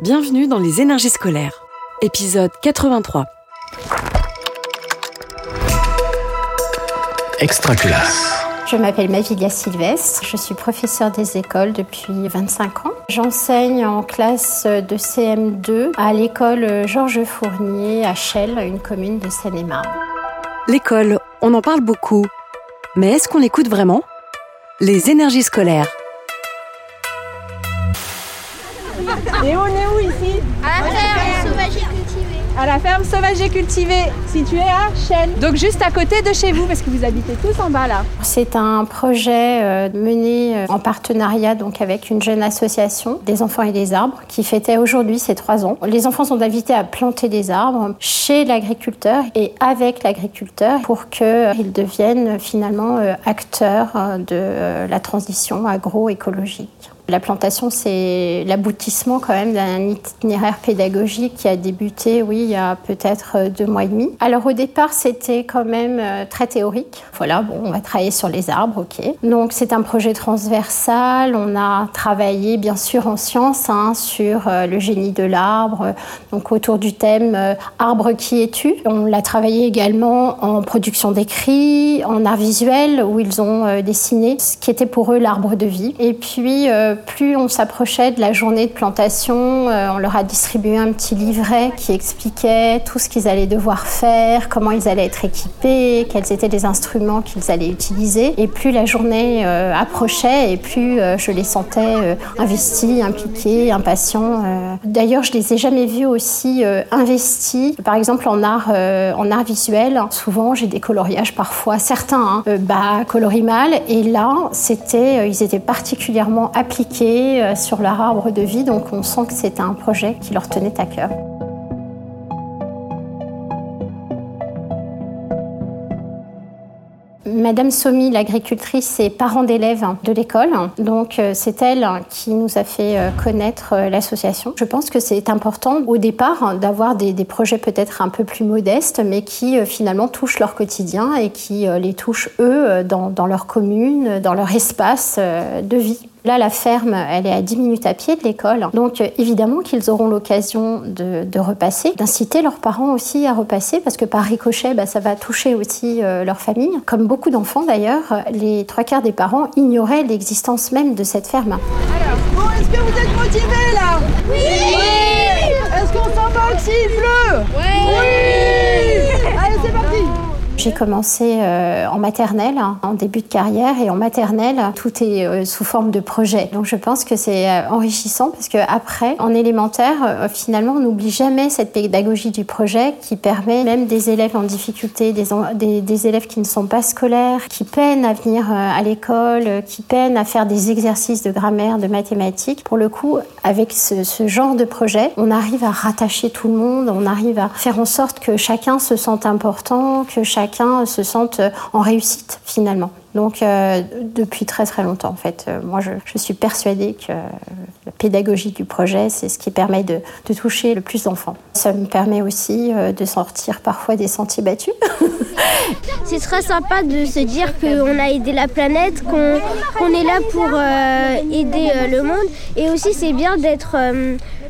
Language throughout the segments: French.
Bienvenue dans les énergies scolaires. Épisode 83. Extraculasse. Je m'appelle Mavilia Sylvestre, je suis professeure des écoles depuis 25 ans. J'enseigne en classe de CM2 à l'école Georges Fournier à Chelles, une commune de Seine-et-Marne. L'école, on en parle beaucoup. Mais est-ce qu'on l'écoute vraiment? Les énergies scolaires. Et on est où ici À la ferme sauvage et cultivée. À la ferme sauvage et cultivée, située à Chelles. Donc juste à côté de chez vous, parce que vous habitez tous en bas là. C'est un projet euh, mené euh, en partenariat donc avec une jeune association des enfants et des arbres qui fêtait aujourd'hui ses trois ans. Les enfants sont invités à planter des arbres chez l'agriculteur et avec l'agriculteur pour qu'ils deviennent finalement euh, acteurs de la transition agroécologique. La plantation, c'est l'aboutissement quand même d'un itinéraire pédagogique qui a débuté, oui, il y a peut-être deux mois et demi. Alors au départ, c'était quand même euh, très théorique. Voilà, bon, on va travailler sur les arbres, ok. Donc c'est un projet transversal. On a travaillé bien sûr en sciences hein, sur euh, le génie de l'arbre, donc autour du thème euh, arbre qui es-tu? On l'a travaillé également en production d'écrits, en art visuel où ils ont dessiné ce qui était pour eux l'arbre de vie. Et puis plus on s'approchait de la journée de plantation, euh, on leur a distribué un petit livret qui expliquait tout ce qu'ils allaient devoir faire, comment ils allaient être équipés, quels étaient les instruments qu'ils allaient utiliser. Et plus la journée euh, approchait, et plus euh, je les sentais investis, impliqués, impatients. D'ailleurs, je les ai jamais vus aussi investis. Par exemple, en art, visuel, souvent j'ai des coloriages parfois, certains, hein, bah, coloris mal. Et là, c'était, ils étaient particulièrement appliqués euh, sur leur arbre de vie, donc on sent que c'était un projet qui leur tenait à cœur. Madame Somi, l'agricultrice, est parent d'élèves de l'école. Donc, euh, c'est elle qui nous a fait euh, connaître l'association. Je pense que c'est important au départ d'avoir des, projets peut-être un peu plus modestes, mais qui finalement touchent leur quotidien et qui les touchent eux dans leur commune, dans leur espace de vie. Là, la ferme, elle est à 10 minutes à pied de l'école. Donc, euh, évidemment qu'ils auront l'occasion de, repasser, d'inciter leurs parents aussi à repasser, parce que par ricochet, bah, ça va toucher aussi euh, leur famille. Comme beaucoup d'enfants d'ailleurs, les trois quarts des parents ignoraient l'existence même de cette ferme. Alors, bon, est-ce que vous êtes motivés là? Oui, oui Est-ce qu'on s'en va aussi, bleu Oui, oui Allez, c'est parti j'ai commencé euh, en maternelle, hein, en début de carrière, et en maternelle, tout est euh, sous forme de projet. Donc je pense que c'est euh, enrichissant parce que après, en élémentaire, finalement, on n'oublie jamais cette pédagogie du projet qui permet même des élèves en difficulté, des, élèves qui ne sont pas scolaires, qui peinent à venir à l'école, qui peinent à faire des exercices de grammaire, de mathématiques. Pour le coup, avec ce, ce genre de projet, on arrive à rattacher tout le monde, on arrive à faire en sorte que chacun se sente important, que chacun chacun se sente en réussite finalement. Donc euh, depuis très très longtemps en fait, euh, moi je, suis persuadée que la pédagogie du projet c'est ce qui permet de, toucher le plus d'enfants. Ça me permet aussi euh, de sortir parfois des sentiers battus. c'est très sympa de se dire qu'on a aidé la planète, qu'on est là pour aider le monde et aussi c'est bien d'être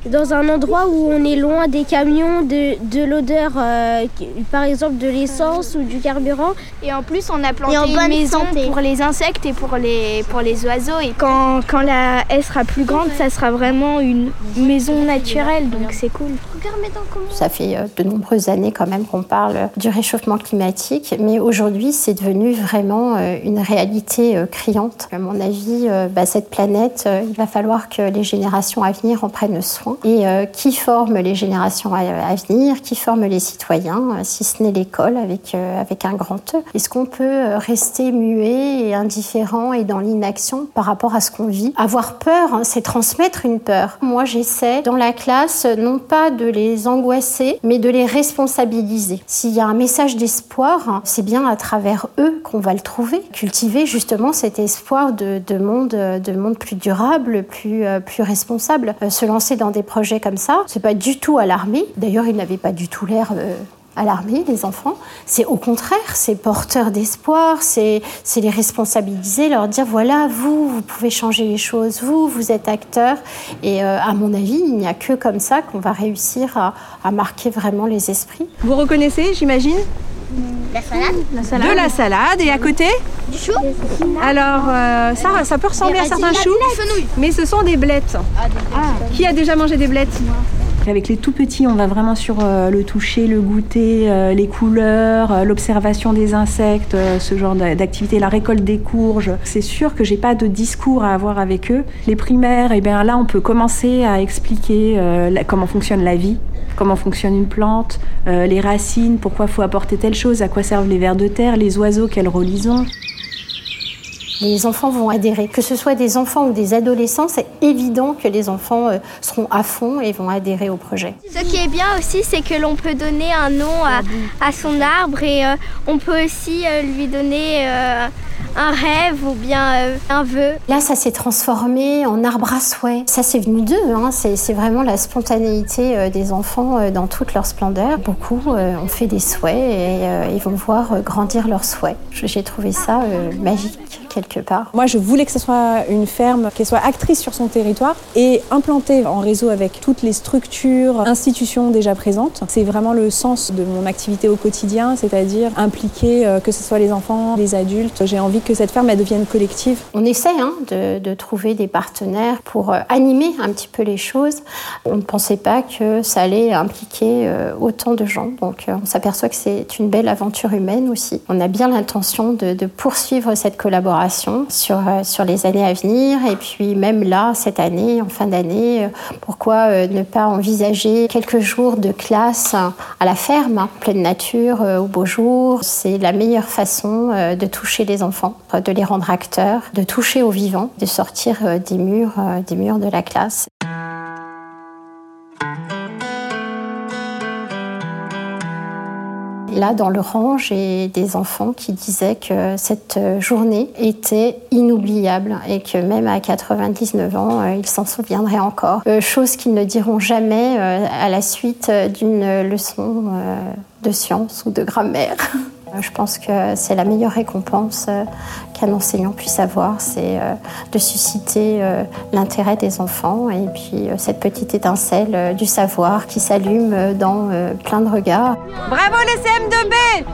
dans un endroit où on est loin des camions, de, de l'odeur, euh, par exemple de l'essence ou du carburant. Et en plus, on a planté une maison pour les insectes et pour les, pour les oiseaux. Et quand, quand la haie sera plus grande, ça sera vraiment une maison naturelle, donc c'est cool. Ça fait euh, de nombreuses années quand même qu'on parle du réchauffement climatique, mais aujourd'hui, c'est devenu vraiment euh, une réalité criante. À mon avis, bah, cette planète, il va falloir que les générations à venir en prennent soin et euh, qui forme les générations à, venir, qui forme les citoyens, euh, si ce n'est l'école avec, euh, avec un grand E. Est-ce qu'on peut rester muet et indifférent et dans l'inaction par rapport à ce qu'on vit? Avoir peur, hein, c'est transmettre une peur. Moi, j'essaie dans la classe non pas de les angoisser, mais de les responsabiliser. S'il y a un message d'espoir, hein, c'est bien à travers eux qu'on va le trouver. Cultiver justement cet espoir de, de monde, de monde plus durable, plus, plus responsable. se lancer dans des projets comme ça. C'est pas du tout alarmé. D'ailleurs, il n'avait pas du tout l'air euh, à l'armée, les enfants. C'est au contraire, c'est porteur d'espoir, c'est les responsabiliser, leur dire voilà, vous, vous pouvez changer les choses, vous, vous êtes acteur. Et euh, à mon avis, il n'y a que comme ça qu'on va réussir à marquer vraiment les esprits. Vous reconnaissez, j'imagine? La salade. De la salade et à côté Du chou. Alors euh, ça, ça peut ressembler à certains choux, mais ce sont des blettes. Ah, Qui a déjà mangé des blettes? Avec les tout petits, on va vraiment sur euh, le toucher, le goûter, euh, les couleurs, l'observation des insectes, ce genre d'activité, la récolte des courges. C'est sûr que j'ai pas de discours à avoir avec eux. Les primaires, et eh bien là, on peut commencer à expliquer comment fonctionne la vie comment fonctionne une plante, euh, les racines, pourquoi il faut apporter telle chose, à quoi servent les vers de terre, les oiseaux, quelle rôle ils ont. Les enfants vont adhérer. Que ce soit des enfants ou des adolescents, c'est évident que les enfants euh, seront à fond et vont adhérer au projet. Ce qui est bien aussi, c'est que l'on peut donner un nom à, son arbre et euh, on peut aussi lui donner un rêve ou bien euh, un vœu. Là, ça s'est transformé en arbre à souhait. Ça, c'est venu d'eux. Hein. C'est vraiment la spontanéité euh, des enfants euh, dans toute leur splendeur. Beaucoup ont fait des souhaits et ils vont voir grandir leurs souhaits. J'ai trouvé ça magique quelque part. Moi, je voulais que ce soit une ferme qui soit actrice sur son territoire et implantée en réseau avec toutes les structures, institutions déjà présentes. C'est vraiment le sens de mon activité au quotidien, c'est-à-dire impliquer que ce soit les enfants, les adultes. J'ai envie que cette ferme devienne collective. On essaie hein, de, trouver des partenaires pour euh, animer un petit peu les choses. On ne pensait pas que ça allait impliquer euh, autant de gens. Donc euh, on s'aperçoit que c'est une belle aventure humaine aussi. On a bien l'intention de, poursuivre cette collaboration sur, sur les années à venir. Et puis même là, cette année, en fin d'année, pourquoi ne pas envisager quelques jours de classe à la ferme, hein, pleine nature, au beau jour. C'est la meilleure façon de toucher les enfants de les rendre acteurs, de toucher au vivant, de sortir euh, des murs, euh, des murs de la classe. Là, dans le rang, j'ai des enfants qui disaient que cette journée était inoubliable et que même à 99 ans, euh, ils s'en souviendraient encore. chose qu'ils ne diront jamais à la suite d'une leçon de science ou de grammaire. Euh, je pense que c'est la meilleure récompense euh, qu'un enseignant puisse avoir, c'est euh, de susciter l'intérêt des enfants et puis cette petite étincelle du savoir qui s'allume dans plein de regards. Bravo les CM2B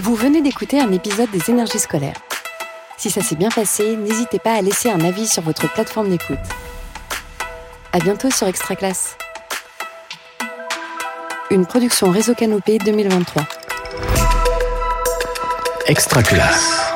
Vous venez d'écouter un épisode des énergies scolaires. Si ça s'est bien passé, n'hésitez pas à laisser un avis sur votre plateforme d'écoute. À bientôt sur Extra Classe. Une production Réseau Canopé 2023. Extra Classe.